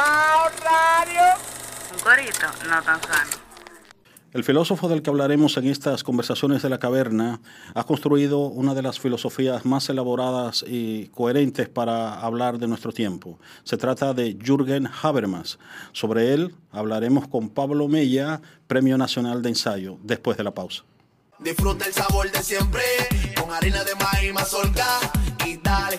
Radio. Un corito no tan sano. El filósofo del que hablaremos en estas conversaciones de la caverna ha construido una de las filosofías más elaboradas y coherentes para hablar de nuestro tiempo. Se trata de Jürgen Habermas. Sobre él hablaremos con Pablo Mella, Premio Nacional de Ensayo, después de la pausa. Disfruta el sabor de siempre, con harina de maíz mazorca y dale,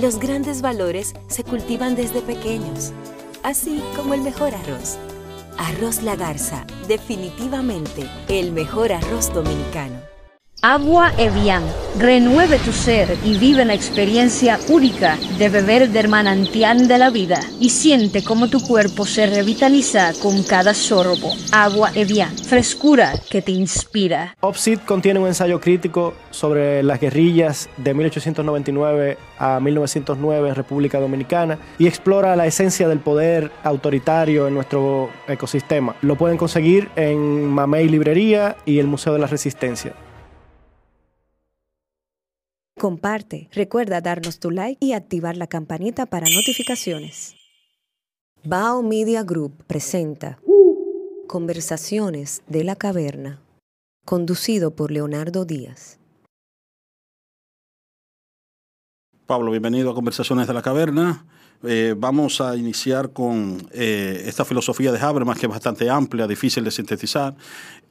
Los grandes valores se cultivan desde pequeños, así como el mejor arroz. Arroz La Garza, definitivamente el mejor arroz dominicano. Agua Evian. Renueve tu ser y vive la experiencia única de beber del manantial de la vida y siente cómo tu cuerpo se revitaliza con cada sorbo. Agua Evian. Frescura que te inspira. Opsit contiene un ensayo crítico sobre las guerrillas de 1899 a 1909 en República Dominicana y explora la esencia del poder autoritario en nuestro ecosistema. Lo pueden conseguir en Mamey Librería y el Museo de la Resistencia. Comparte, recuerda darnos tu like y activar la campanita para notificaciones. Bao Media Group presenta Conversaciones de la Caverna, conducido por Leonardo Díaz. Pablo, bienvenido a Conversaciones de la Caverna. Eh, vamos a iniciar con eh, esta filosofía de Habermas, que es bastante amplia, difícil de sintetizar.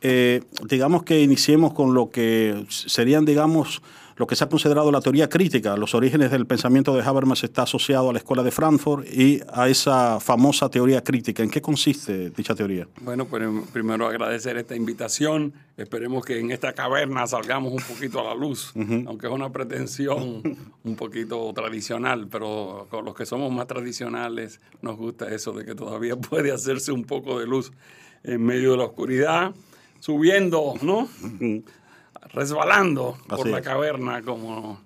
Eh, digamos que iniciemos con lo que serían, digamos, lo que se ha considerado la teoría crítica. Los orígenes del pensamiento de Habermas está asociado a la Escuela de Frankfurt y a esa famosa teoría crítica. ¿En qué consiste dicha teoría? Bueno, pues primero agradecer esta invitación. Esperemos que en esta caverna salgamos un poquito a la luz, aunque es una pretensión un poquito tradicional, pero con los que somos más tradicionales nos gusta eso de que todavía puede hacerse un poco de luz en medio de la oscuridad, subiendo, ¿no? resbalando por la caverna, como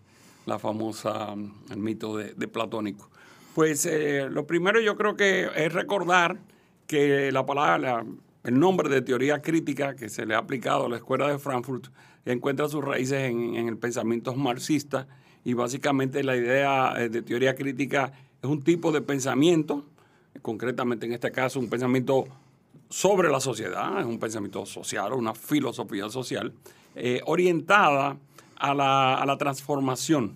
la famosa, el mito de, Platónico. Pues eh, lo primero yo creo que es recordar que la palabra, el nombre de teoría crítica que se le ha aplicado a la Escuela de Frankfurt encuentra sus raíces en, en el pensamiento marxista y básicamente la idea eh, de teoría crítica es un tipo de pensamiento, concretamente en este caso un pensamiento sobre la sociedad, es un pensamiento social, una filosofía social, eh, orientada a la, a la, transformación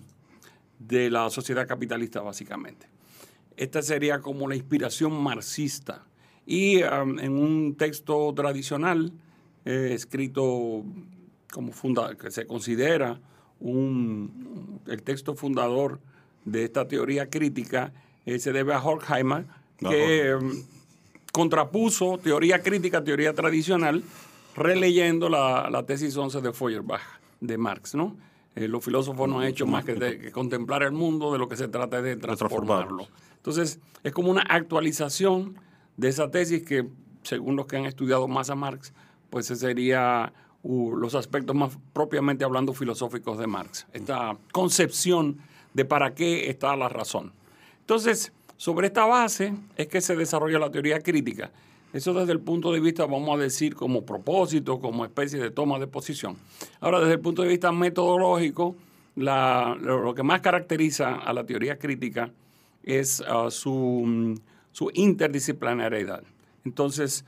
de la sociedad capitalista, básicamente. Esta sería como la inspiración marxista. Y um, en un texto tradicional, eh, escrito como funda que se considera un, el texto fundador de esta teoría crítica, eh, se debe a Horkheimer, que um, contrapuso teoría crítica, teoría tradicional, releyendo la, tesis 11 de Feuerbach de Marx, ¿no? Eh, los filósofos no han hecho más que, contemplar el mundo, de lo que se trata de transformarlo. Entonces, es como una actualización de esa tesis que, según los que han estudiado más a Marx, pues ese sería los aspectos más propiamente hablando filosóficos de Marx. Esta concepción de para qué está la razón. Entonces, sobre esta base es que se desarrolla la teoría crítica. Eso desde el punto de vista, vamos a decir, como propósito, como especie de toma de posición. Ahora, desde el punto de vista metodológico, lo, que más caracteriza a la teoría crítica es uh, su, su, interdisciplinariedad. Entonces,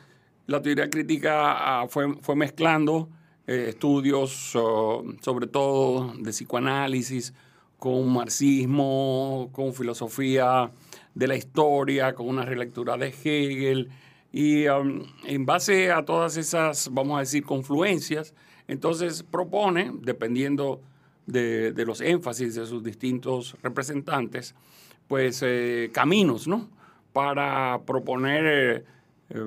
la teoría crítica uh, fue, fue, mezclando eh, estudios, sobre todo de psicoanálisis, con marxismo, con filosofía de la historia, con una relectura de Hegel, y um, en base a todas esas, vamos a decir, confluencias, Entonces propone, dependiendo de, de los énfasis de sus distintos representantes, pues eh, caminos, ¿no? Para proponer eh, eh,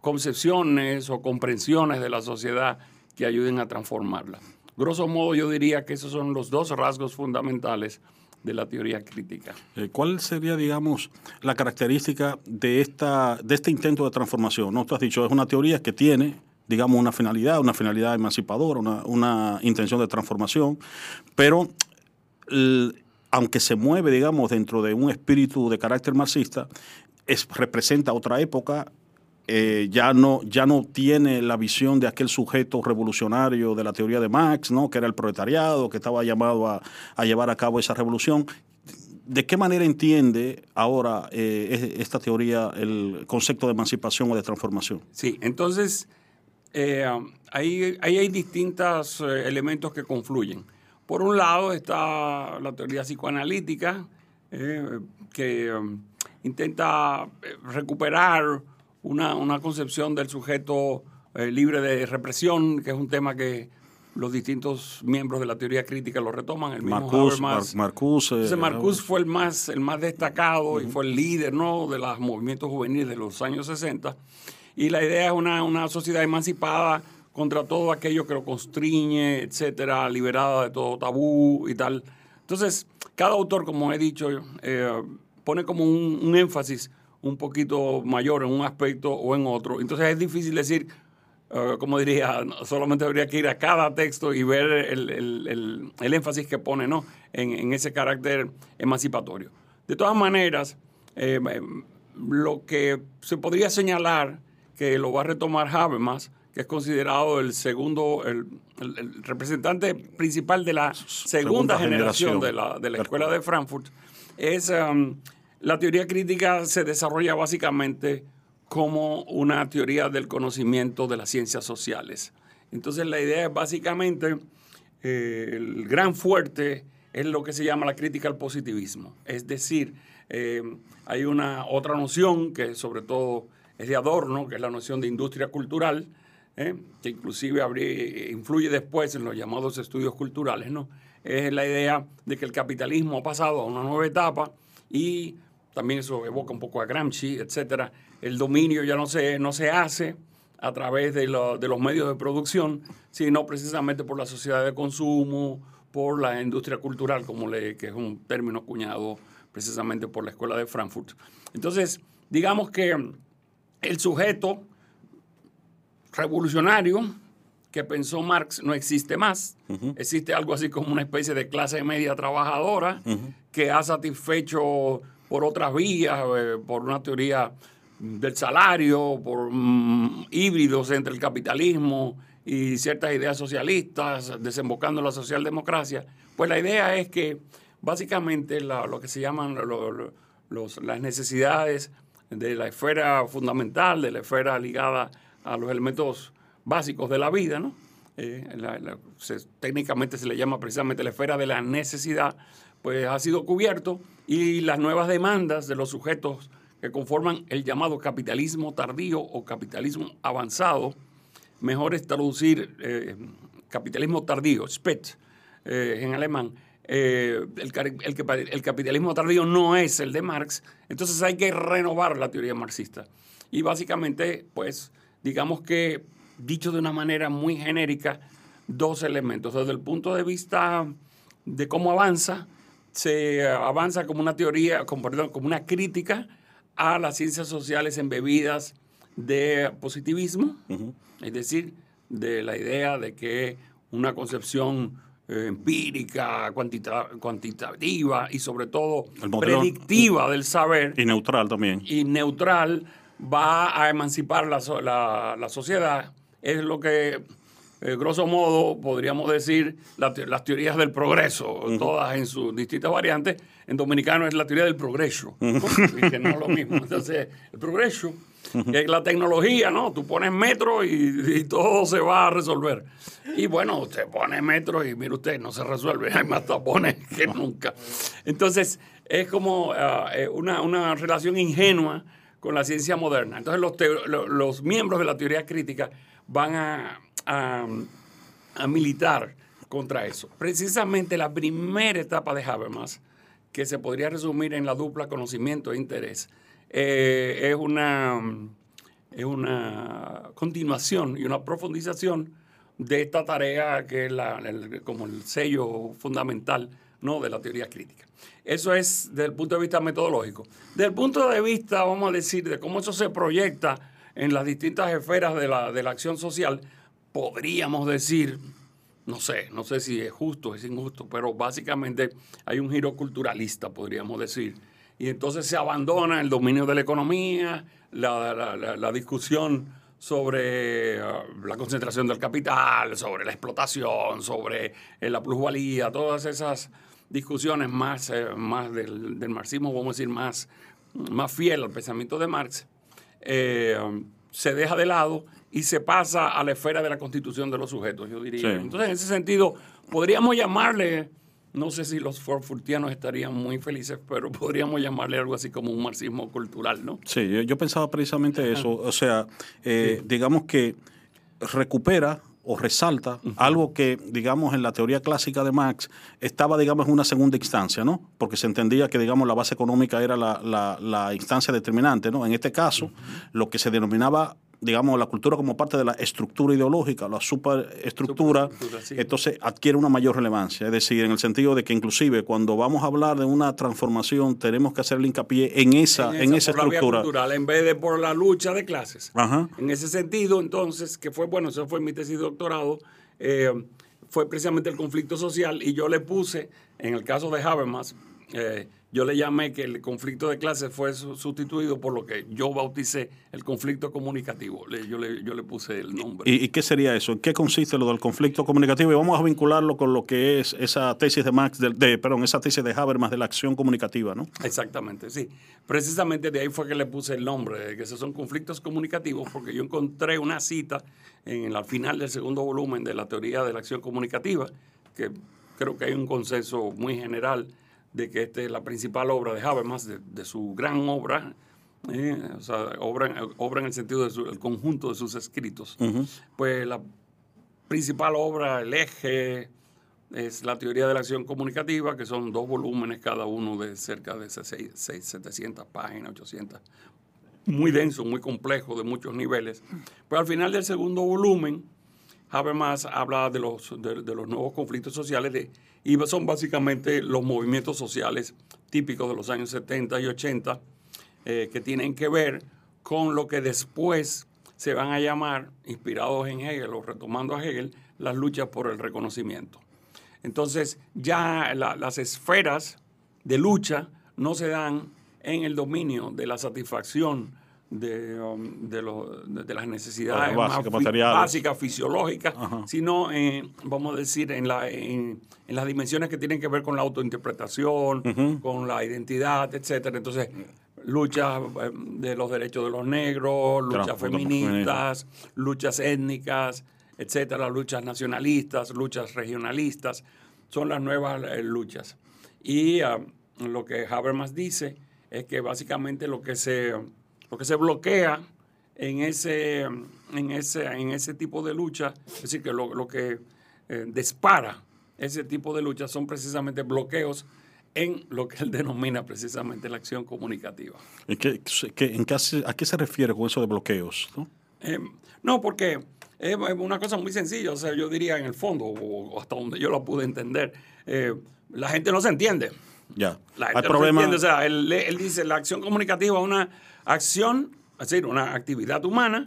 concepciones o comprensiones de la sociedad que ayuden a transformarla. Grosso modo, yo diría que esos son los dos rasgos fundamentales de la teoría crítica. Eh, ¿Cuál sería, digamos, la característica de, esta, de este intento de transformación? ¿no? Tú has dicho, es una teoría que tiene, digamos, una finalidad, una finalidad emancipadora, una, una intención de transformación, pero aunque se mueve, digamos, dentro de un espíritu de carácter marxista, es, representa otra época, eh, ya, no, ya no tiene la visión de aquel sujeto revolucionario de la teoría de Marx, ¿no? que era el proletariado, que estaba llamado a, llevar a cabo esa revolución. ¿De qué manera entiende ahora eh, es- esta teoría el concepto de emancipación o de transformación? Sí, entonces eh, ahí, ahí hay distintos elementos que confluyen. Por un lado está la teoría psicoanalítica, que intenta recuperar una, una concepción del sujeto eh, libre de represión, que es un tema que los distintos miembros de la teoría crítica lo retoman. El mismo Marcuse, Habermas. Mar- Marcuse, Entonces eh, Marcuse fue el más, el más destacado y fue el líder ¿no? de los movimientos juveniles de los años 60. Y la idea es una, una sociedad emancipada contra todo aquello que lo constriñe, etcétera, liberada de todo tabú y tal. Entonces, cada autor, como he dicho, eh, pone como un, un énfasis un poquito mayor en un aspecto o en otro. Entonces es difícil decir, eh, como diría, solamente habría que ir a cada texto y ver el, el- el- el énfasis que pone ¿no? en, en ese carácter emancipatorio. De todas maneras, eh, lo que se podría señalar que lo va a retomar Habermas, que es considerado el segundo, el, el- el representante principal de la segunda, Segunda generación, generación. de la, de la escuela de Frankfurt, es um, la teoría crítica se desarrolla básicamente como una teoría del conocimiento de las ciencias sociales. Entonces la idea es básicamente, eh, el gran fuerte es lo que se llama la crítica al positivismo. Es decir, eh, hay una otra noción que sobre todo es de Adorno, que es la noción de industria cultural, ¿eh? que inclusive influye después en los llamados estudios culturales, ¿no? Es la idea de que el capitalismo ha pasado a una nueva etapa y también eso evoca un poco a Gramsci, etcétera. El dominio ya no se, no se hace a través de, lo- de los medios de producción, sino precisamente por la sociedad de consumo, por la industria cultural, como le, que es un término acuñado precisamente por la Escuela de Frankfurt. Entonces, digamos que el sujeto revolucionario que pensó Marx no existe más. Existe algo así como una especie de clase media trabajadora que ha satisfecho por otras vías, eh, por una teoría del salario, por mm, híbridos entre el capitalismo y ciertas ideas socialistas, desembocando en la socialdemocracia. Pues la idea es que básicamente la- lo que se llaman lo- lo- los- las necesidades de la esfera fundamental, de la esfera ligada a los elementos básicos de la vida, ¿no? Eh, técnicamente se le llama precisamente la esfera de la necesidad, pues ha sido cubierto y las nuevas demandas de los sujetos que conforman el llamado capitalismo tardío o capitalismo avanzado, mejor es traducir eh, capitalismo tardío, Spät, eh, en alemán. Eh, el, el el capitalismo tardío no es el de Marx, entonces hay que renovar la teoría marxista. Y básicamente, pues, digamos que, dicho de una manera muy genérica, dos elementos. Desde el punto de vista de cómo avanza, se avanza como una teoría, como, perdón, como una crítica a las ciencias sociales embebidas de positivismo, es decir, de la idea de que una concepción eh, empírica, cuantita- cuantitativa y sobre todo predictiva del saber Y neutral también. y neutral va a emancipar la- la sociedad. Es lo que, eh, grosso modo, podríamos decir la las teorías del progreso, todas en sus distintas variantes. En dominicano es la teoría del progreso, ¿no? Y que no es lo mismo. Entonces, el progreso, que es la tecnología, ¿no? Tú pones metro y, y todo se va a resolver. Y bueno, usted pone metro y mire usted, no se resuelve, hay más tapones que nunca. Entonces, es como ah, eh, una, una relación ingenua con la ciencia moderna. Entonces, los, los miembros de la teoría crítica van a, a, a militar contra eso. Precisamente la primera etapa de Habermas, que se podría resumir en la dupla conocimiento e interés, eh, es, una, es una continuación y una profundización de esta tarea que es la, el- como el sello fundamental ¿no? de la teoría crítica. Eso es desde el punto de vista metodológico. Desde el punto de vista, vamos a decir, de cómo eso se proyecta en las distintas esferas de la, de la acción social, podríamos decir, no sé, no sé si es justo es injusto, pero básicamente hay un giro culturalista, podríamos decir. Y entonces se abandona el dominio de la economía, la- la discusión sobre ah, la concentración del capital, sobre la explotación, sobre eh, la plusvalía, todas esas discusiones más, eh, más del, del marxismo, vamos a decir, más, más fiel al pensamiento de Marx, eh, se deja de lado y se pasa a la esfera de la constitución de los sujetos, yo diría. Sí. Entonces, en ese sentido, podríamos llamarle, no sé si los forfurtianos estarían muy felices, pero podríamos llamarle algo así como un marxismo cultural, ¿no? Sí, yo, yo pensaba precisamente eso. O sea, eh, digamos que recupera o resalta algo que, digamos, en la teoría clásica de Marx estaba, digamos, en una segunda instancia, ¿no? Porque se entendía que, digamos, la base económica era la, la- la instancia determinante, ¿no? En este caso, lo que se denominaba digamos, la cultura como parte de la estructura ideológica, la superestructura, Superestructura, sí. entonces adquiere una mayor relevancia. Es decir, en el sentido de que inclusive cuando vamos a hablar de una transformación, tenemos que hacerle hincapié en esa, en esa, por la vía estructura. cultural, en vez de por la lucha de clases. Ajá. En ese sentido, entonces, que fue, bueno, eso fue mi tesis de doctorado, eh, fue precisamente el conflicto social y yo le puse, en el caso de Habermas, eh, yo le llamé que el conflicto de clases fue su- sustituido por lo que yo bauticé el conflicto comunicativo. Yo, le, yo le puse el nombre. ¿Y, y qué sería eso? ¿En qué consiste lo del conflicto comunicativo? Y vamos a vincularlo con lo que es esa tesis de Max, de, de- perdón, esa tesis de Habermas de la acción comunicativa, ¿no? Exactamente, sí. Precisamente de ahí fue que le puse el nombre, de que esos son conflictos comunicativos, porque yo encontré una cita en el al final del segundo volumen de la teoría de la acción comunicativa, que creo que hay un consenso muy general de que esta es la principal obra de Habermas, de, de su gran obra, eh, o sea, obra, obra en el sentido del conjunto de sus escritos. Pues la principal obra, el eje, es la teoría de la acción comunicativa, que son dos volúmenes cada uno de cerca de seis- seis- 700 páginas, 800. Muy denso, muy complejo, de muchos niveles. Pero al final del segundo volumen, Habermas habla de los, de, los nuevos conflictos sociales de, y son básicamente los movimientos sociales típicos de los años 70 y 80 eh, que tienen que ver con lo que después se van a llamar, inspirados en Hegel o retomando a Hegel, las luchas por el reconocimiento. Entonces ya la- las esferas de lucha no se dan en el dominio de la satisfacción de, um, de, lo- de- de las necesidades fi- materiales. básicas, fisiológicas, sino, en, vamos a decir, en, la, en, en las dimensiones que tienen que ver con la autointerpretación, con la identidad, etcétera. Entonces, luchas eh, de los derechos de los negros, luchas feministas, luchas étnicas, etcétera, luchas nacionalistas, luchas regionalistas, son las nuevas eh, luchas. Y ah, lo que Habermas dice es que básicamente lo que se, lo que se bloquea en ese, en ese, en ese tipo de lucha, es decir, que lo, lo que eh, dispara ese tipo de lucha son precisamente bloqueos en lo que él denomina precisamente la acción comunicativa. ¿Y qué- qué- en qué hace- ¿A qué se refiere con eso de bloqueos? no? Eh, no, porque es una cosa muy sencilla, o sea, yo diría en el fondo, o, o hasta donde yo la pude entender, eh, la gente no se entiende. Ya. La Hay no se problemas. entiende, o sea, él, él dice la acción comunicativa es una acción, es decir, una actividad humana,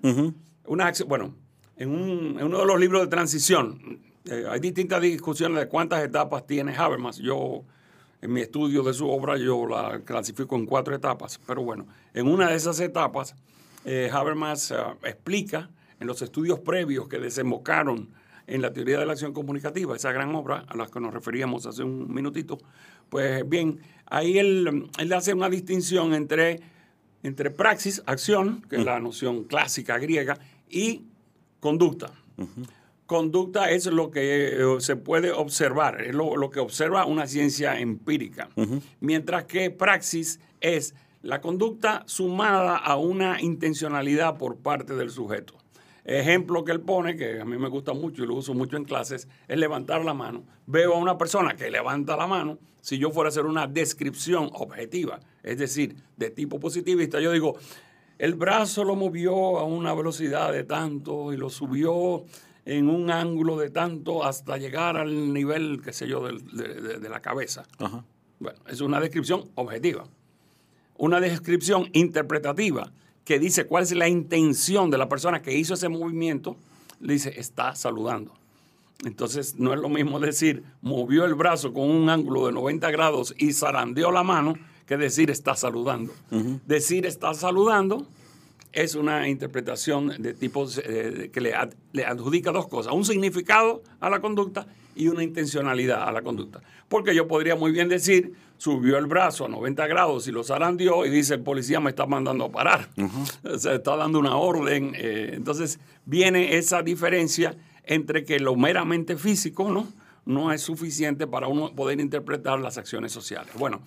una acción, bueno, en, un- en uno de los libros de transición, eh, hay distintas discusiones de cuántas etapas tiene Habermas. Yo, en mi estudio de su obra, yo la clasifico en cuatro etapas, pero bueno, en una de esas etapas, eh, Habermas eh, explica en los estudios previos que desembocaron en la teoría de la acción comunicativa, esa gran obra a la que nos referíamos hace un minutito, pues bien, ahí él, él hace una distinción entre, entre praxis, acción, que es la noción clásica griega, y conducta. Conducta es lo que eh, se puede observar, es lo, lo que observa una ciencia empírica, mientras que praxis es la conducta sumada a una intencionalidad por parte del sujeto. Ejemplo que él pone, que a mí me gusta mucho y lo uso mucho en clases, es levantar la mano. Veo a una persona que levanta la mano, si yo fuera a hacer una descripción objetiva, es decir, de tipo positivista, yo digo, el brazo lo movió a una velocidad de tanto y lo subió en un ángulo de tanto hasta llegar al nivel, qué sé yo, de, de- de la cabeza. Ajá. Bueno, es una descripción objetiva. Una descripción interpretativa que dice cuál es la intención de la persona que hizo ese movimiento, le dice, está saludando. Entonces, no es lo mismo decir, movió el brazo con un ángulo de 90 grados y zarandeó la mano, que decir, está saludando. Decir, está saludando es una interpretación de tipo eh, que le, ad- le adjudica dos cosas, un significado a la conducta y una intencionalidad a la conducta. Porque yo podría muy bien decir, subió el brazo a 90 grados y lo zarandeó y dice, el policía me está mandando a parar. O sea, está dando una orden. eh, entonces viene esa diferencia entre que lo meramente físico no, no es suficiente para uno poder interpretar las acciones sociales. Bueno,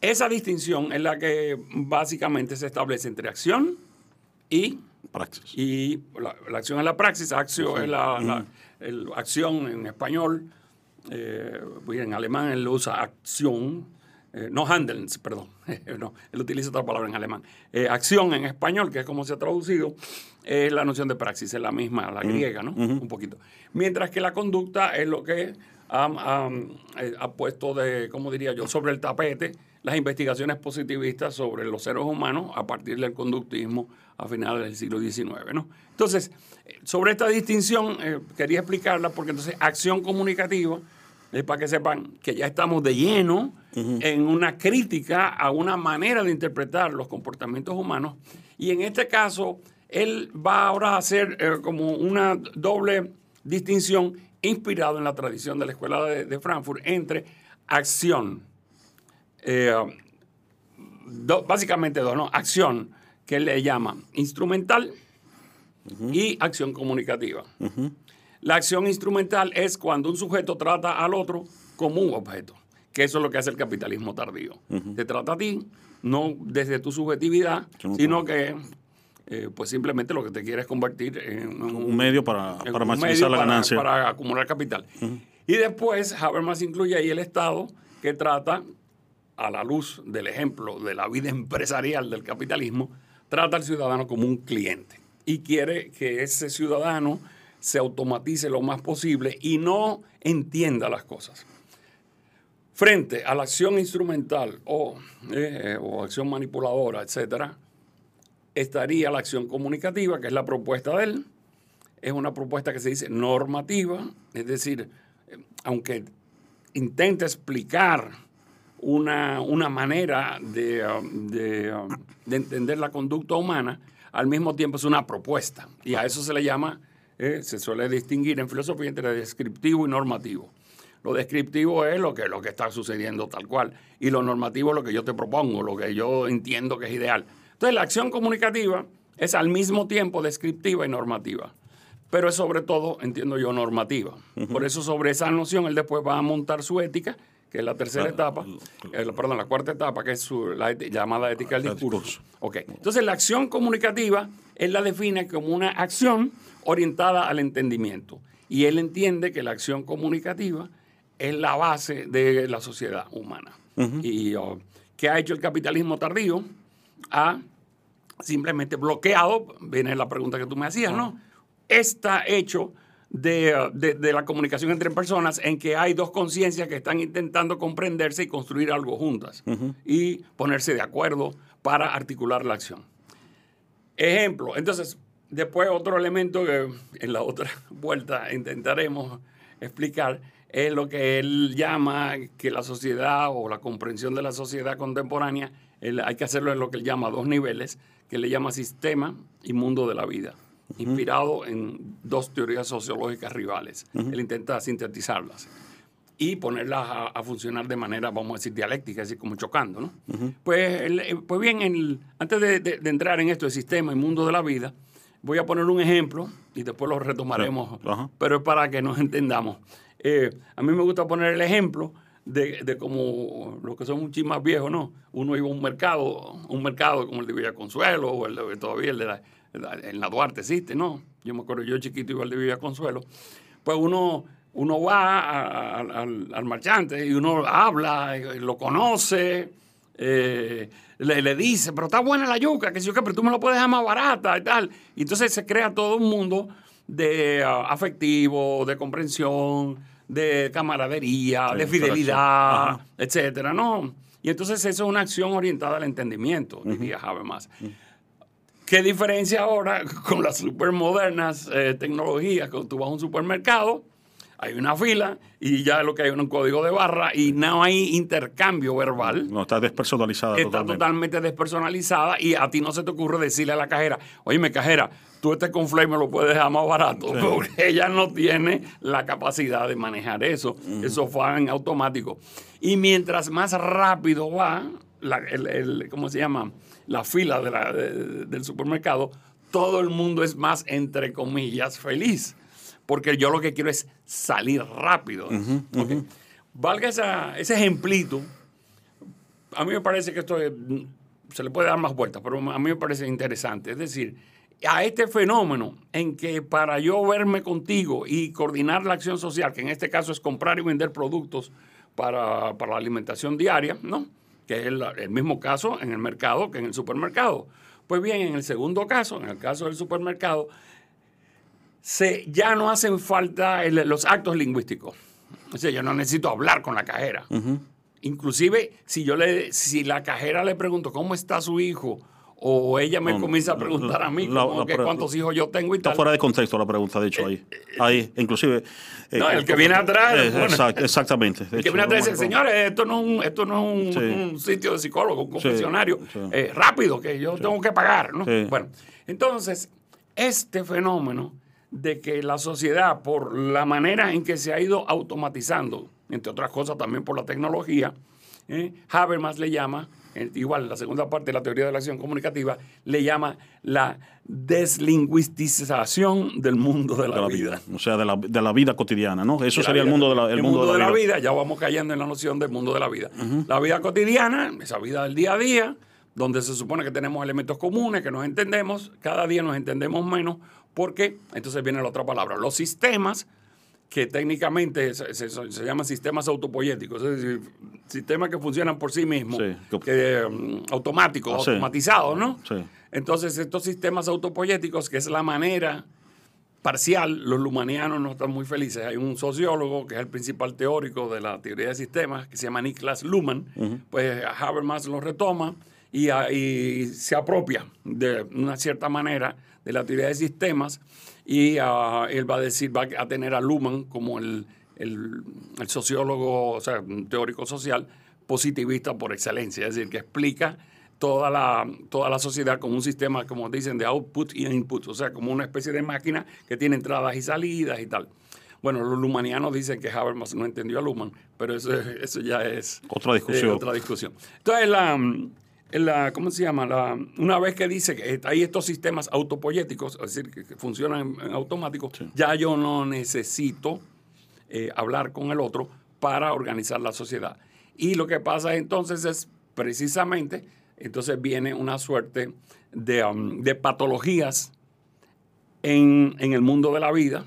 esa distinción es la que básicamente se establece entre acción y Praxis. y la, la acción es la praxis, acción es la, la- el- acción en español, en alemán él usa acción, eh, no handeln, perdón, no, él utiliza otra palabra en alemán. Eh, acción en español, que es como se ha traducido, es la noción de praxis, es la misma, la griega, ¿no? Un poquito. Mientras que la conducta es lo que ha, ha- eh, ha puesto de, ¿cómo diría yo?, sobre el tapete las investigaciones positivistas sobre los seres humanos a partir del conductismo a finales del siglo XIX. ¿no? Entonces, eh, sobre esta distinción eh, quería explicarla porque entonces acción comunicativa, es para que sepan que ya estamos de lleno en una crítica a una manera de interpretar los comportamientos humanos y en este caso él va ahora a hacer eh, como una doble distinción inspirado en la tradición de la Escuela de, de Frankfurt entre acción, eh, do- básicamente dos, ¿no? Acción, que le llama instrumental, y acción comunicativa. La acción instrumental es cuando un sujeto trata al otro como un objeto, que eso es lo que hace el capitalismo tardío. Te trata a ti, no desde tu subjetividad, Sino que eh, pues simplemente lo que te quiere es convertir en Un medio para, en para un maximizar medio la para- ganancia. Para acumular capital. Y después Habermas incluye ahí el Estado que trata, a la luz del ejemplo de la vida empresarial del capitalismo, trata al ciudadano como un cliente y quiere que ese ciudadano se automatice lo más posible y no entienda las cosas. Frente a la acción instrumental o, eh, o acción manipuladora, etcétera, estaría la acción comunicativa, que es la propuesta de él. Es una propuesta que se dice normativa, es decir, eh, aunque intenta explicar una, una manera de, um, de, um, de entender la conducta humana, al mismo tiempo es una propuesta. Y a eso se le llama, eh, se suele distinguir en filosofía entre descriptivo y normativo. Lo descriptivo es lo que, lo que está sucediendo tal cual. Y lo normativo es lo que yo te propongo, lo que yo entiendo que es ideal. Entonces, la acción comunicativa es al mismo tiempo descriptiva y normativa. Pero es sobre todo, entiendo yo, normativa. Por eso, sobre esa noción, él después va a montar su ética, que es la tercera etapa, eh, la- perdón, la cuarta etapa, que es su, la llamada ética del El discurso. discurso. Ok. Entonces, la acción comunicativa, él la define como una acción orientada al entendimiento. Y él entiende que la acción comunicativa es la base de la sociedad humana. Y oh, ¿qué ha hecho el capitalismo tardío? Ha simplemente bloqueado, viene la pregunta que tú me hacías, ¿no? Está hecho de, de- de la comunicación entre personas en que hay dos conciencias que están intentando comprenderse y construir algo juntas y ponerse de acuerdo para articular la acción. Ejemplo, entonces, después otro elemento que en la otra vuelta intentaremos explicar es lo que él llama que la sociedad o la comprensión de la sociedad contemporánea, él- hay que hacerlo en lo que él llama dos niveles, que le llama sistema y mundo de la vida, inspirado en dos teorías sociológicas rivales. Él intenta sintetizarlas y ponerlas a, a funcionar de manera, vamos a decir, dialéctica, así como chocando, ¿no? pues, el- eh, pues bien, el- antes de, de- de entrar en esto de sistema y mundo de la vida, voy a poner un ejemplo y después lo retomaremos, pero es para que nos entendamos. Eh, a mí me gusta poner el ejemplo de, de como los que son un chin más viejos, ¿no? Uno iba a un mercado, un mercado como el de Villa Consuelo o el de, todavía el de la, en la Duarte existe, ¿no? Yo me acuerdo, yo chiquito igual de vivía Consuelo. Pues uno, uno va a- a- al, al marchante y uno habla, y lo conoce, eh, le, le dice, pero está buena la yuca, que si yo qué, pero tú me lo puedes dejar más barata y tal. Y entonces se crea todo un mundo de ah, afectivo, de comprensión, de camaradería, Sí, de fidelidad, etcétera, ¿no? Y entonces eso es una acción orientada al entendimiento, diría Habermas. ¿Qué diferencia ahora con las supermodernas eh, tecnologías? Cuando tú vas a un supermercado, hay una fila y ya lo que hay es un código de barra y no hay intercambio verbal. No, está despersonalizada Está totalmente. totalmente despersonalizada y a ti no se te ocurre decirle a la cajera, oye, cajera, tú este conflay me lo puedes dejar más barato, porque ella no tiene la capacidad de manejar eso. Eso fue en automático. Y mientras más rápido va, la, el, el- ¿cómo se llama? La fila de la- de- del supermercado, todo el mundo es más, entre comillas, feliz. Porque yo lo que quiero es salir rápido. Valga esa- ese ejemplito, a mí me parece que esto es- se le puede dar más vueltas, pero a mí me parece interesante. Es decir, a este fenómeno en que para yo verme contigo y coordinar la acción social, que en este caso es comprar y vender productos para, para la alimentación diaria, ¿no? Que es el, el mismo caso en el mercado que en el supermercado. Pues bien, en el segundo caso, en el caso del supermercado, se, ya no hacen falta el- los actos lingüísticos. O sea, yo no necesito hablar con la cajera. Inclusive, si yo le, si la cajera le pregunto cómo está su hijo, o ella me No, comienza a preguntar a mí la- como la que pre- cuántos hijos yo tengo y Está tal. fuera de contexto la pregunta, de hecho, ahí. Ahí, inclusive. eh, No, el que viene atrás, eh, bueno. exact- exactamente. El que viene atrás dice, señores, esto no es un, esto no es un, Sí. un sitio de psicólogo, un confesionario. sí. Eh, rápido, que yo tengo que pagar. Bueno, entonces, este fenómeno de que la sociedad, por la manera en que se ha ido automatizando, entre otras cosas también por la tecnología, ¿eh? Habermas le llama, eh, igual la segunda parte de la teoría de la acción comunicativa, le llama la deslingüistización del mundo de la, de la vida. vida. O sea, de la, de la vida cotidiana, ¿no? Eso sería el mundo de la, el mundo de la vida. ya vamos cayendo en la noción del mundo de la vida. La vida cotidiana, esa vida del día a día, donde se supone que tenemos elementos comunes, que nos entendemos, cada día nos entendemos menos, porque entonces viene la otra palabra, los sistemas que técnicamente se, se- se llaman sistemas autopoyéticos, es decir, sistemas que funcionan por sí mismos, Sí. que, mm, automáticos, Ah, sí. automatizados, ¿no? Sí. Entonces, estos sistemas autopoyéticos, que es la manera parcial, los lumanianos no están muy felices. Hay un sociólogo que es el principal teórico de la teoría de sistemas, que se llama Niklas Luhmann, pues Habermas lo retoma y, a- y se apropia de una cierta manera de la teoría de sistemas y ah, él va a decir, va a tener a Luhmann como el, el- el sociólogo, o sea, un teórico social positivista por excelencia, es decir, que explica toda la, toda la sociedad como un sistema, como dicen, de output y input, o sea, como una especie de máquina que tiene entradas y salidas y tal. Bueno, los lumanianos dicen que Habermas no entendió a Luhmann, pero eso, eso ya es Otra discusión. eh, otra discusión. Entonces, la, la- ¿cómo se llama? La, una vez que dice que hay estos sistemas autopoyéticos, es decir, que, funcionan en, en automático, ya yo no necesito eh, hablar con el otro para organizar la sociedad. Y lo que pasa entonces es precisamente, entonces viene una suerte de, um, de patologías en, en el mundo de la vida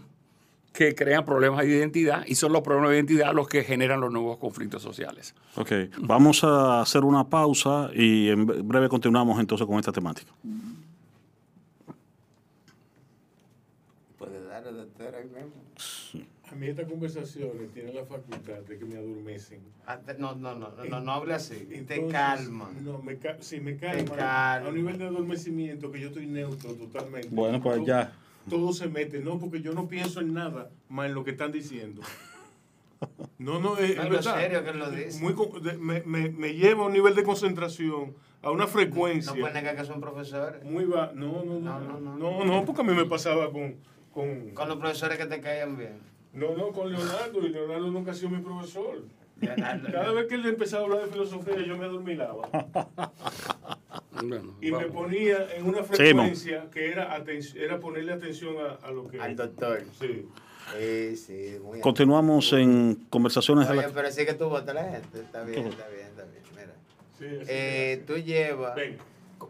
que crean problemas de identidad y son los problemas de identidad los que generan los nuevos conflictos sociales. Ok, vamos a hacer una pausa y en breve continuamos entonces con esta temática. Puede dar doctor ahí mismo. A mí estas conversaciones tienen la facultad de que me adormecen. Ah, No, no, no, no, no, no hable así. te Entonces, calma. No, me ca sí, me calma. calma. A un nivel de adormecimiento que yo estoy neutro totalmente. Bueno, pues ya. Todo se mete, no, porque yo no pienso en nada más en lo que están diciendo. No, no, es, No, es verdad. serio que lo dice. Muy me, me, me lleva a un nivel de concentración, a una frecuencia. No negar que son profesores. Muy no, no, no, No, no, no. no, no, porque a mí me pasaba con, con, Con los profesores que te caían bien. no, no, con Leonardo, y Leonardo nunca ha sido mi profesor. Cada vez que él empezaba a hablar de filosofía, yo me adormilaba. Bueno, Y me vamos. ponía en una frecuencia que era, aten- era ponerle atención a, a lo que... Al doctor. Sí. Sí, sí, muy Continuamos en conversaciones de Oye, la... pero sí que tú votas la gente. Está bien, está bien, está bien. Mira. sí Eh, tú llevas Ven.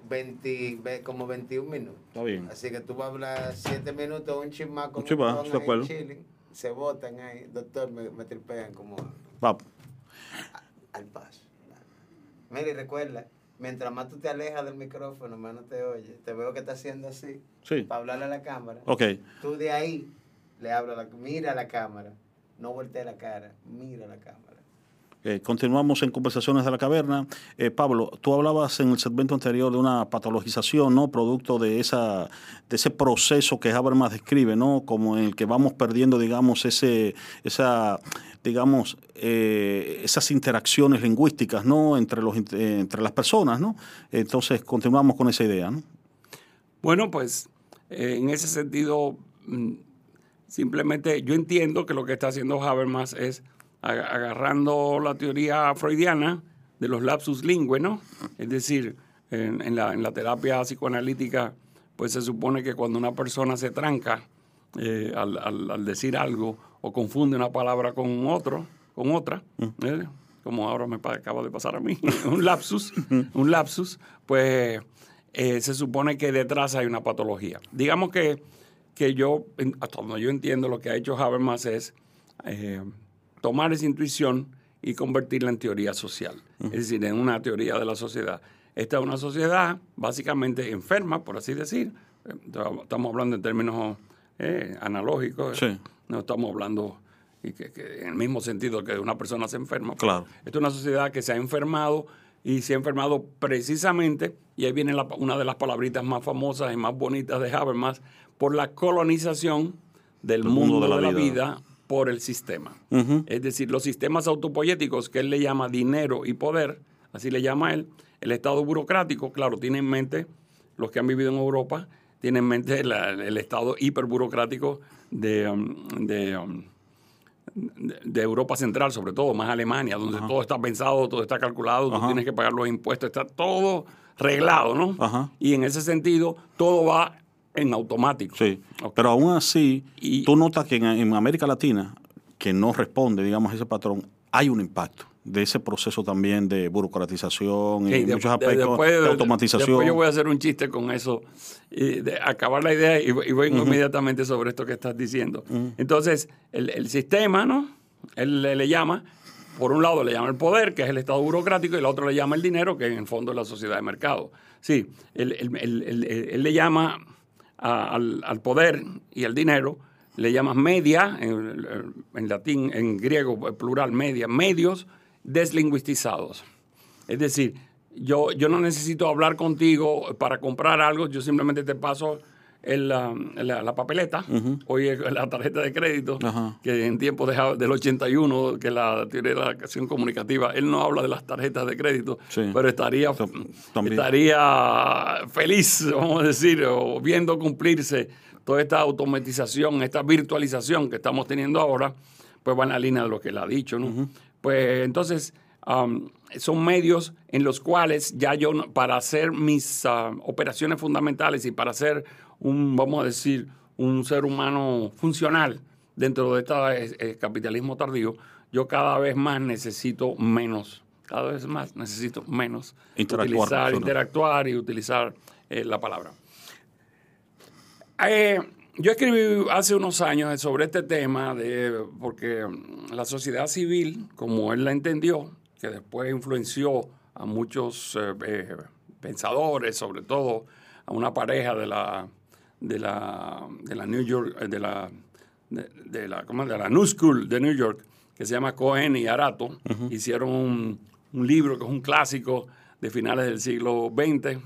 20, ve- como 21 minutos. Está bien. Así que tú vas a hablar 7 minutos, un chismá con Un chismá, don de acuerdo. chilling, se botan ahí. Doctor, me, me tripean como Va. Al paso. Mira, y recuerda, mientras más tú te alejas del micrófono, más no te oye. Te veo que está haciendo así. Sí. Para hablarle a la cámara. Ok. Tú de ahí le hablas, mira a la cámara. No voltees la cara, mira a la cámara. Eh, continuamos en Conversaciones de la Caverna. Eh, Pablo, tú hablabas en el segmento anterior de una patologización, ¿no? Producto de esa de ese proceso que Habermas describe, ¿no? Como en el que vamos perdiendo, digamos, ese esa digamos eh, esas interacciones lingüísticas, ¿no? Entre los entre las personas, ¿no? Entonces continuamos con esa idea, ¿no? Bueno, pues en ese sentido, mm, simplemente yo entiendo que lo que está haciendo Habermas es agarrando la teoría freudiana de los lapsus lingüe, ¿no? Es decir, en, en la, en la terapia psicoanalítica, pues se supone que cuando una persona se tranca eh, al, al- al decir algo o confunde una palabra con otro, con otra, ¿eh? como ahora me acaba de pasar a mí, un lapsus, un lapsus, pues eh, se supone que detrás hay una patología. Digamos que, que yo, hasta donde yo entiendo, lo que ha hecho Habermas es tomar esa intuición y convertirla en teoría social, es decir, en una teoría de la sociedad. Esta es una sociedad básicamente enferma, por así decir. Estamos hablando en términos eh, analógicos, Sí. no estamos hablando y que, que en el mismo sentido que una persona se enferma. Claro. Esta es una sociedad que se ha enfermado y se ha enfermado precisamente, y ahí viene la- una de las palabritas más famosas y más bonitas de Habermas, por la colonización del mundo, de la, vida. Por el sistema. Es decir, los sistemas autopoyéticos que él le llama dinero y poder, así le llama él, el Estado burocrático, claro, tiene en mente, los que han vivido en Europa, tienen en mente la- el Estado hiperburocrático de, um, de, um, de- Europa Central, sobre todo, más Alemania, donde todo está pensado, todo está calculado, tú tienes que pagar los impuestos, está todo reglado, ¿no? Ajá. Y en ese sentido, todo va en automático. Sí, pero aún así, Y- tú notas que en, en América Latina, que no responde, digamos, a ese patrón, hay un impacto de ese proceso también de burocratización y de- muchos de- aspectos después- de automatización. Después yo voy a hacer un chiste con eso, y de acabar la idea y, y vengo inmediatamente sobre esto que estás diciendo. Entonces, el, el sistema, ¿no? Él le, le llama, por un lado le llama el poder, que es el Estado burocrático, y el otro le llama el dinero, que en el fondo es la sociedad de mercado. Sí, él, él- él- él- él- él le llama al, al poder y al dinero, le llama media, en, en latín, en griego, plural, media, medios deslingüistizados. Es decir, yo, yo no necesito hablar contigo para comprar algo, yo simplemente te paso el, la, la- la papeleta, hoy es la tarjeta de crédito, que en tiempos de del 81, que la teoría de la acción comunicativa, él no habla de las tarjetas de crédito, Sí. pero estaría, también. estaría feliz, vamos a decir, o viendo cumplirse toda esta automatización, esta virtualización que estamos teniendo ahora, pues va en la línea de lo que él ha dicho, ¿no? Pues entonces, son medios en los cuales ya yo, para hacer mis ah, operaciones fundamentales y para ser un, vamos a decir, un ser humano funcional dentro de este capitalismo tardío, yo cada vez más necesito menos, cada vez más necesito menos Interactuar, utilizar, interactuar y utilizar eh, la palabra. Eh, yo escribí hace unos años sobre este tema, de, porque la sociedad civil, como él la entendió, que después influenció a muchos eh, pensadores, sobre todo a una pareja de la, de la, de la New York, eh, de la, de, de la, ¿cómo de la New School de New York, que se llama Cohen y Arato, hicieron un, un libro que es un clásico de finales del siglo XX,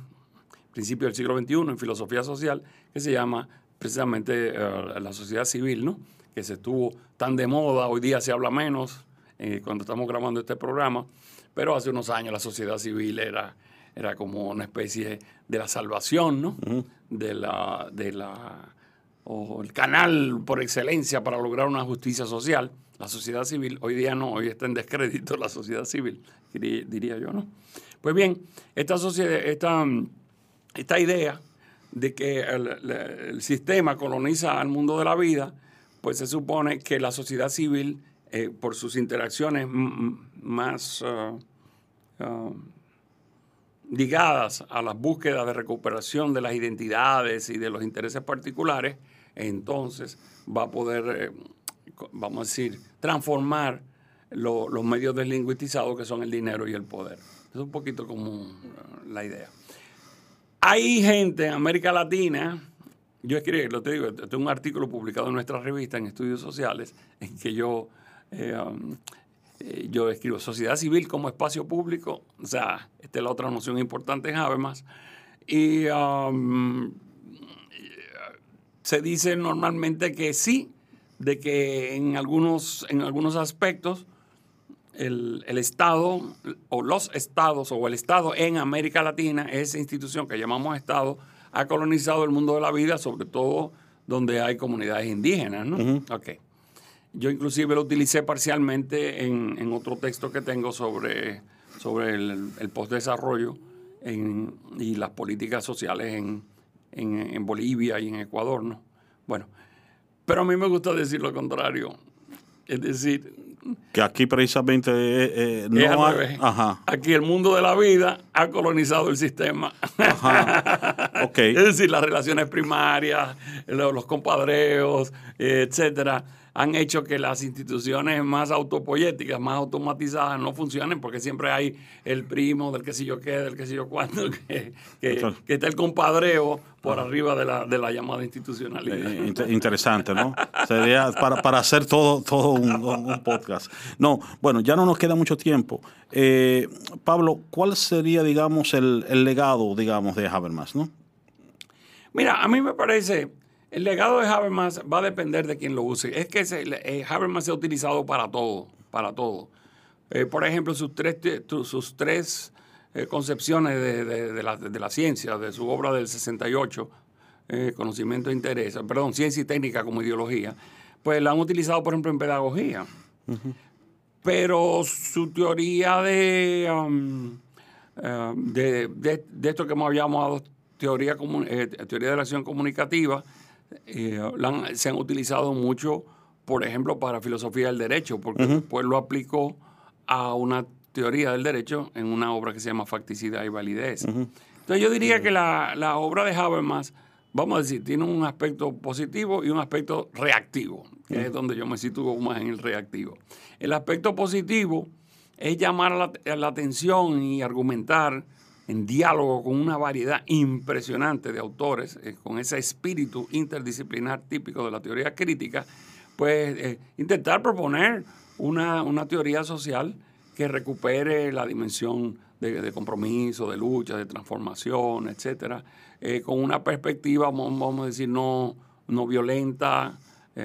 principio del siglo XXI en filosofía social, que se llama precisamente eh, la sociedad civil, ¿no? que se estuvo tan de moda, hoy día se habla menos eh, cuando estamos grabando este programa, pero hace unos años la sociedad civil era, era como una especie de la salvación, ¿no? de la, de la, o el canal por excelencia para lograr una justicia social. La sociedad civil, hoy día no, hoy está en descrédito la sociedad civil, diría, yo, ¿no? Pues bien, esta sociedad, esta, esta idea de que el, sistema coloniza al mundo de la vida, pues se supone que la sociedad civil, eh, por sus interacciones más, ah, ah, ligadas a las búsquedas de recuperación de las identidades y de los intereses particulares, entonces va a poder, eh, vamos a decir, transformar lo- los medios deslingüistizados que son el dinero y el poder. Es un poquito como eh, la idea. Hay gente en América Latina, yo escribí, lo te digo, tengo un artículo publicado en nuestra revista en Estudios Sociales, en que yo, eh, um, eh, yo escribo sociedad civil como espacio público, o sea, esta es la otra noción importante en Habermas, y um, se dice normalmente que sí, de que en algunos, en algunos aspectos el, el Estado o los estados o el Estado en América Latina, esa institución que llamamos Estado, ha colonizado el mundo de la vida, sobre todo donde hay comunidades indígenas, ¿no? Ok. Yo inclusive lo utilicé parcialmente en, en otro texto que tengo sobre, sobre el, el postdesarrollo en- y las políticas sociales en, en- Bolivia y en Ecuador, ¿no? Bueno, pero a mí me gusta decir lo contrario. Es decir, Que aquí precisamente eh, eh, no hay-. Ajá. Aquí el mundo de la vida ha colonizado el sistema. Ok. Es decir, las relaciones primarias, lo- los compadreos, eh, etcétera, han hecho que las instituciones más autopoyéticas, más automatizadas, no funcionen porque siempre hay el primo del que sé yo qué, del que sé yo cuándo, que, que- Claro. que está el compadreo por arriba de la, de la llamada institucionalidad. Eh, inter- interesante, ¿no? Sería para, para hacer todo, todo un podcast. No, bueno, ya no nos queda mucho tiempo. Eh, Pablo, ¿cuál sería, digamos, el, el legado, digamos, de Habermas, no? Mira, a mí me parece, el legado de Habermas va a depender de quién lo use. Es que se- eh, Habermas se ha utilizado para todo, para todo. Eh, por ejemplo, sus tres, sus tres eh, concepciones de, de- de la, de la ciencia, de su obra del 68, eh, Conocimiento e Interés, perdón, Ciencia y Técnica como ideología, pues la han utilizado, por ejemplo, en pedagogía. Pero su teoría de, um, de, esto que hemos llamado teoría, teoría de la acción comunicativa, eh, han- se han utilizado mucho, por ejemplo, para filosofía del derecho, porque después lo aplicó a una teoría del derecho en una obra que se llama Facticidad y Validez. Entonces yo diría que la, la obra de Habermas, vamos a decir, tiene un aspecto positivo y un aspecto reactivo, que es donde yo me sitúo más en el reactivo. El aspecto positivo es llamar la, a la atención y argumentar en diálogo con una variedad impresionante de autores, eh, con ese espíritu interdisciplinar típico de la teoría crítica, pues eh, intentar proponer una, una teoría social que recupere la dimensión de, de compromiso, de lucha, de transformación, etcétera, eh, con una perspectiva, vamos a decir, no, no violenta,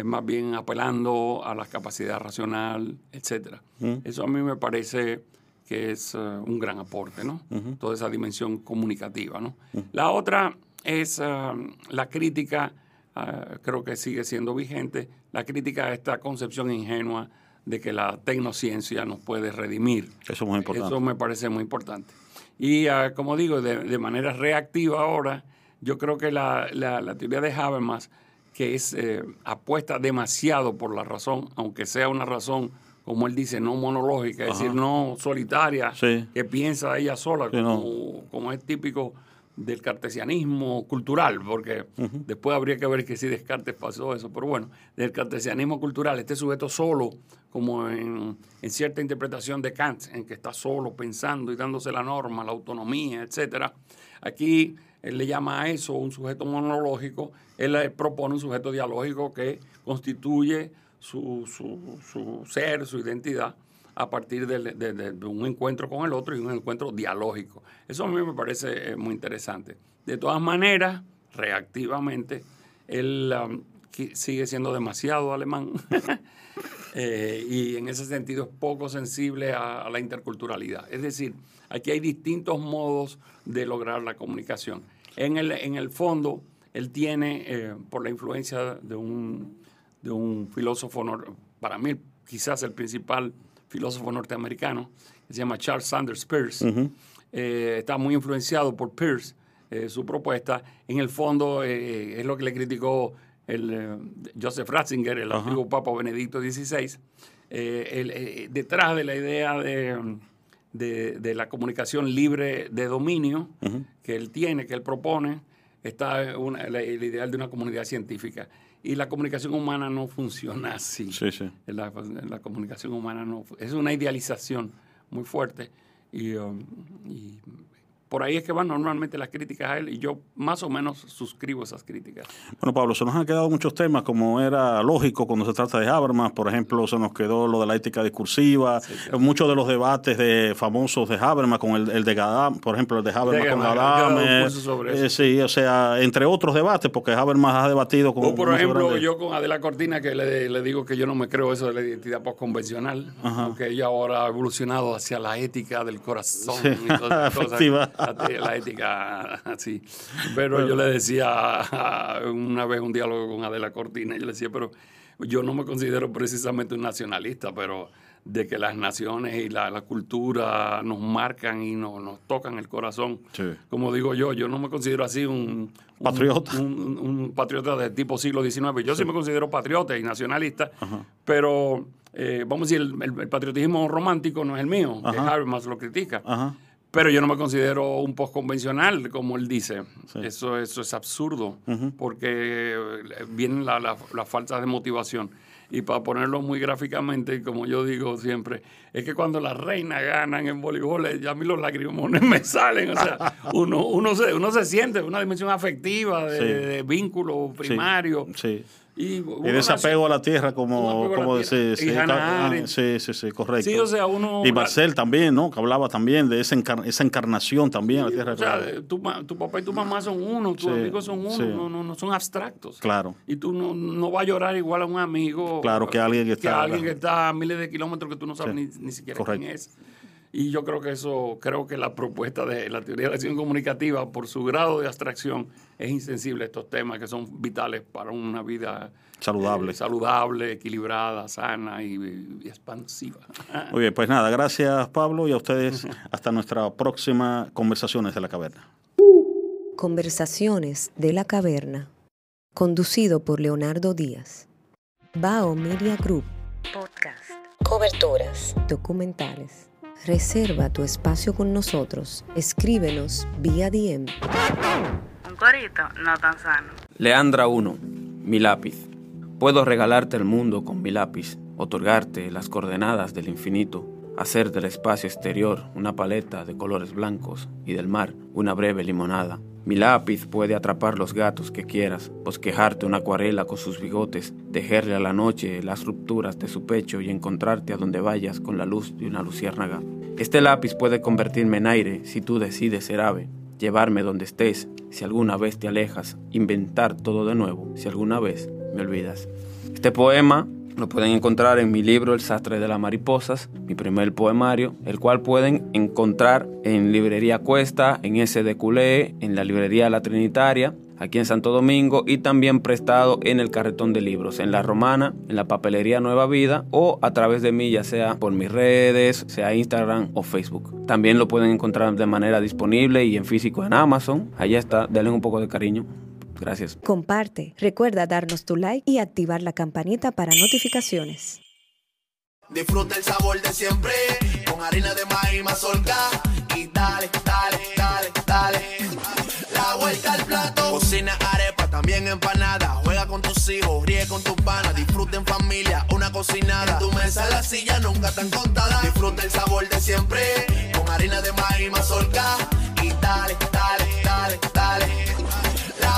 más bien apelando a la capacidad racional, etcétera. Eso a mí me parece que es eh, un gran aporte, ¿no? Toda esa dimensión comunicativa, ¿no? La otra es eh, la crítica, eh, creo que sigue siendo vigente, la crítica a esta concepción ingenua de que la tecnociencia nos puede redimir. Eso es muy importante. Eso me parece muy importante. Y como digo, de, de manera reactiva ahora, yo creo que la, la- la teoría de Habermas, que es eh, apuesta demasiado por la razón, aunque sea una razón, como él dice, no monológica, es decir, no solitaria, Sí. que piensa ella sola, Sí, no. como, es típico del cartesianismo cultural, porque después habría que ver que si Descartes pasó eso, pero bueno, del cartesianismo cultural, este sujeto solo, como en, en cierta interpretación de Kant, en que está solo pensando y dándose la norma, la autonomía, etcétera. Aquí él le llama a eso un sujeto monológico, él propone un sujeto dialógico que constituye su, su- ser, su identidad, a partir de, un encuentro con el otro y un encuentro dialógico. Eso a mí me parece eh, muy interesante. De todas maneras, reactivamente, él um, sigue siendo demasiado alemán eh, y en ese sentido es poco sensible a, a la interculturalidad. Es decir, aquí hay distintos modos de lograr la comunicación. En el, en el fondo, él tiene, eh, por la influencia de un, de un filósofo, para mí quizás el principal filósofo norteamericano, que se llama Charles Sanders Peirce, eh, está muy influenciado por Peirce, eh, su propuesta. En el fondo eh, es lo que le criticó el, eh, Joseph Ratzinger, el antiguo Papa Benedicto XVI, eh, el, eh, detrás de la idea de, de, de la comunicación libre de dominio que él tiene, que él propone, está una- la- el ideal de una comunidad científica. Y la comunicación humana no funciona así. Sí, sí. La, la comunicación humana no es una idealización muy fuerte y, um, y por ahí es que van normalmente las críticas a él y yo más o menos suscribo esas críticas. Bueno, Pablo, se nos han quedado muchos temas, como era lógico cuando se trata de Habermas. Por ejemplo, se nos quedó lo de la ética discursiva, muchos de los debates de famosos de Habermas, con el, el de Gadam, por ejemplo, el de Habermas De con sobre eh, eso. sí, o sea, entre otros debates, porque Habermas ha debatido con. O por ejemplo, grandes- yo con Adela Cortina, que le, le digo que yo no me creo eso de la identidad postconvencional, Ajá. aunque ella ahora ha evolucionado hacia la ética del corazón Sí, y todas esas cosas. La, ética, así. Pero yo le decía una vez un diálogo con Adela Cortina, yo le decía, pero yo no me considero precisamente un nacionalista, pero de que las naciones y la, la cultura nos marcan y nos, nos tocan el corazón. Sí. Como digo yo, yo no me considero así un, un- Patriota. Un, patriota de tipo siglo XIX. Yo sí, me considero patriota y nacionalista, pero eh, vamos a decir, el, el- el patriotismo romántico no es el mío, que. Habermas lo critica. Ajá. Pero yo no me considero un postconvencional, como él dice. Eso, eso es absurdo, porque eh, vienen la- la- las faltas de motivación. Y para ponerlo muy gráficamente, como yo digo siempre, es que cuando las reinas ganan en voleibol, eh, ya a mí los lagrimones me salen. O sea, uno, uno, se, uno se siente una dimensión afectiva, de, Sí. de vínculo primario. Sí. Y, Y desapego a la tierra, como, como Sí, ah, sí, sí, sí, correcto. Sí, o sea, uno- Y Marcel también, ¿no? Que hablaba también de esa, encar- esa encarnación también a la tierra. O sea, tu, tu papá y tu mamá son uno, tus Sí, amigos son uno, sí. no, no, no son abstractos. Claro. Y tú no, no vas a llorar igual a un amigo. Claro, que alguien que está- alguien que está a miles de kilómetros que tú no sabes Sí, ni, ni siquiera correcto. quién es. Y yo creo que eso, creo que la propuesta de la teoría de la acción comunicativa, por su grado de abstracción, es insensible a estos temas que son vitales para una vida Saludable. eh, saludable, equilibrada, sana y, y expansiva. Muy bien, pues nada, gracias Pablo y a ustedes hasta nuestra próxima Conversaciones de la Caverna. Conversaciones de la Caverna. Conducido por Leonardo Díaz. Bao Media Group. Podcast. Coberturas. Documentales. Reserva tu espacio con nosotros. Escríbenos vía DM. Un corito no tan sano. Leandra 1. Mi lápiz. Puedo regalarte el mundo con mi lápiz, otorgarte las coordenadas del infinito, hacer del espacio exterior una paleta de colores blancos y del mar una breve limonada. Mi lápiz puede atrapar los gatos que quieras, bosquejarte una acuarela con sus bigotes, tejerle a la noche las rupturas de su pecho y encontrarte a donde vayas con la luz de una luciérnaga. Este lápiz puede convertirme en aire si tú decides ser ave, llevarme donde estés si alguna vez te alejas, inventar todo de nuevo si alguna vez me olvidas. Este poema lo pueden encontrar en mi libro El sastre de las mariposas, mi primer poemario, el cual pueden encontrar en Librería Cuesta, en S de Culé, en la Librería La Trinitaria, aquí en Santo Domingo y también prestado en el carretón de libros, en La Romana, en la papelería Nueva Vida o a través de mí, ya sea por mis redes, sea Instagram o Facebook. También lo pueden encontrar de manera disponible y en físico en Amazon. Allá está, denle un poco de cariño. Gracias. Comparte. Recuerda darnos tu like y activar la campanita para notificaciones. Disfruta el sabor de siempre con harina de maíz mazorca y dale, dale, dale, dale. La vuelta al plato. Cocina arepa, también empanada. Juega con tus hijos, ríe con tus panas. Disfruta en familia, una cocinada. En tu mesa la silla nunca tan contada. Disfruta el sabor de siempre con harina de maíz mazorca y dale, dale, dale, dale.